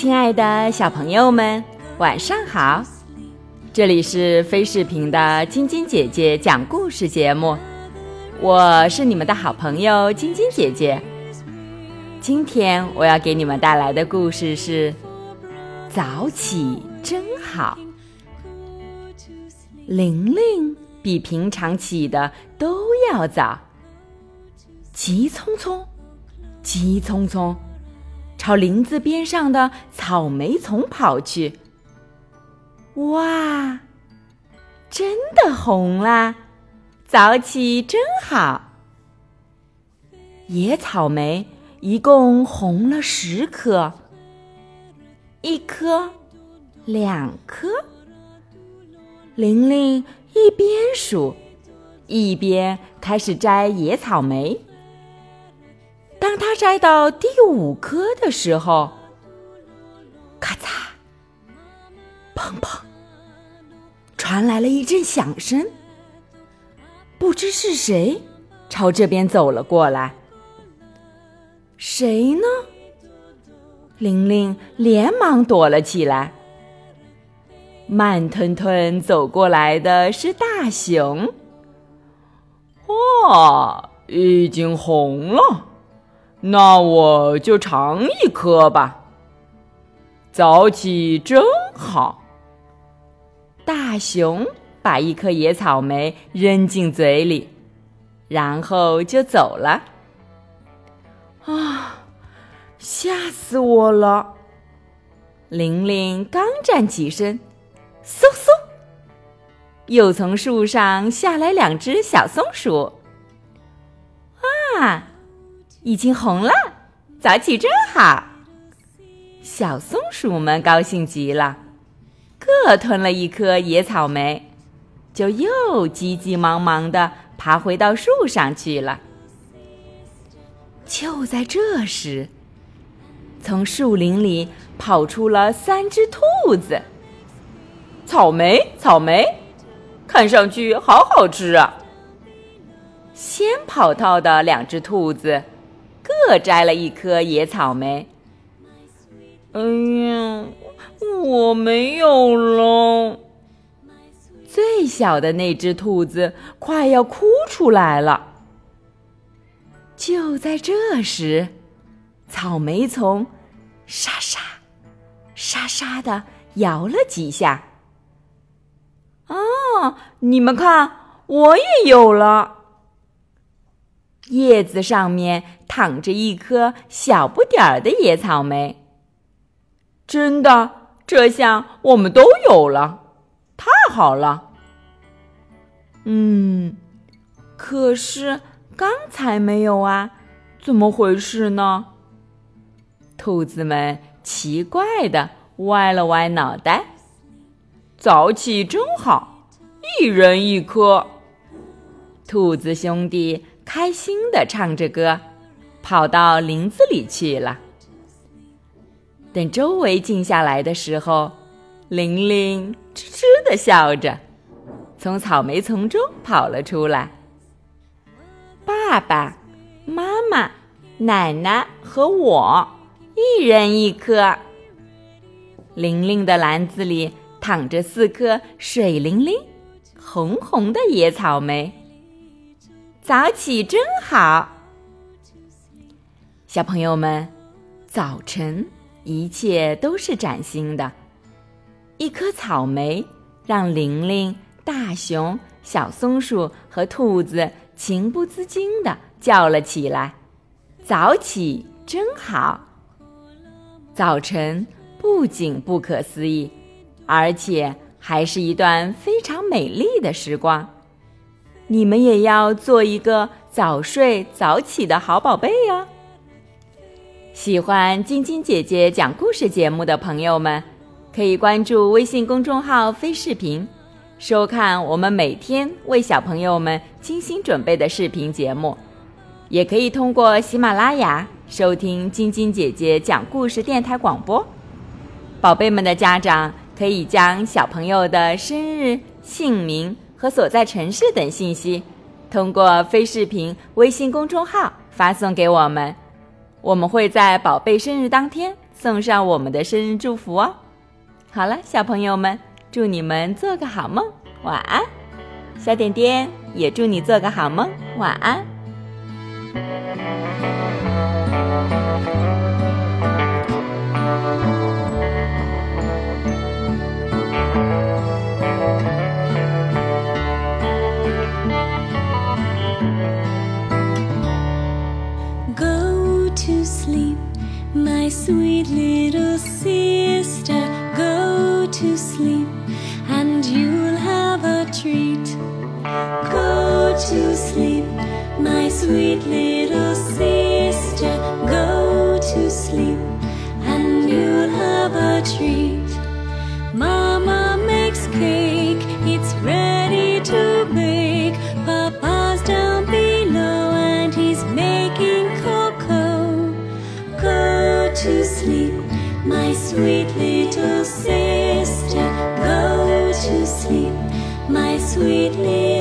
亲爱的小朋友们，晚上好！这里是飞视频的晶晶姐姐讲故事节目，我是你们的好朋友晶晶姐姐。今天我要给你们带来的故事是：早起真好。玲玲比平常起的都要早，急匆匆，急匆匆。朝林子边上的草莓丛跑去。哇，真的红啦！早起真好。野草莓一共红了十颗，一颗，两颗。玲玲一边数，一边开始摘野草莓。当他摘到第五颗的时候，咔嚓，砰砰，传来了一阵响声。不知是谁朝这边走了过来。谁呢？玲玲连忙躲了起来。慢吞吞走过来的是大熊。哇，已经红了。那我就尝一颗吧。早起真好。大熊把一颗野草莓扔进嘴里，然后就走了。啊，吓死我了！玲玲刚站起身，嗖嗖，又从树上下来两只小松鼠。啊！已经红了，早起真好。小松鼠们高兴极了，各吞了一颗野草莓，就又急急忙忙的爬回到树上去了。就在这时，从树林里跑出了三只兔子。草莓，草莓，看上去好好吃啊！先跑到的两只兔子。各摘了一颗野草莓。哎呀，我没有了！最小的那只兔子快要哭出来了。就在这时，草莓丛沙沙沙沙的摇了几下。啊，你们看，我也有了。叶子上面躺着一颗小不点儿的野草莓。真的，这下我们都有了，太好了。嗯，可是刚才没有啊，怎么回事呢？兔子们奇怪的歪了歪脑袋。早起真好，一人一颗。兔子兄弟。开心的唱着歌，跑到林子里去了。等周围静下来的时候，玲玲痴痴的笑着，从草莓丛中跑了出来。爸爸妈妈、奶奶和我，一人一颗。玲玲的篮子里躺着四颗水灵灵、红红的野草莓。早起真好，小朋友们，早晨一切都是崭新的。一颗草莓让玲玲、大熊、小松鼠和兔子情不自禁的叫了起来：“早起真好！”早晨不仅不可思议，而且还是一段非常美丽的时光。你们也要做一个早睡早起的好宝贝哟！喜欢晶晶姐姐讲故事节目的朋友们，可以关注微信公众号“飞视频”，收看我们每天为小朋友们精心准备的视频节目。也可以通过喜马拉雅收听晶晶姐姐讲故事电台广播。宝贝们的家长可以将小朋友的生日、姓名。和所在城市等信息，通过飞视频微信公众号发送给我们，我们会在宝贝生日当天送上我们的生日祝福哦。好了，小朋友们，祝你们做个好梦，晚安。小点点也祝你做个好梦，晚安。To sleep, and you'll have a treat. Go to sleep, my sweet little sister. Go to sleep, and you'll have a treat. Mama makes cake, it's ready to bake. Papa's down below and he's making cocoa. Go to sleep, my sweet little sister. sweetly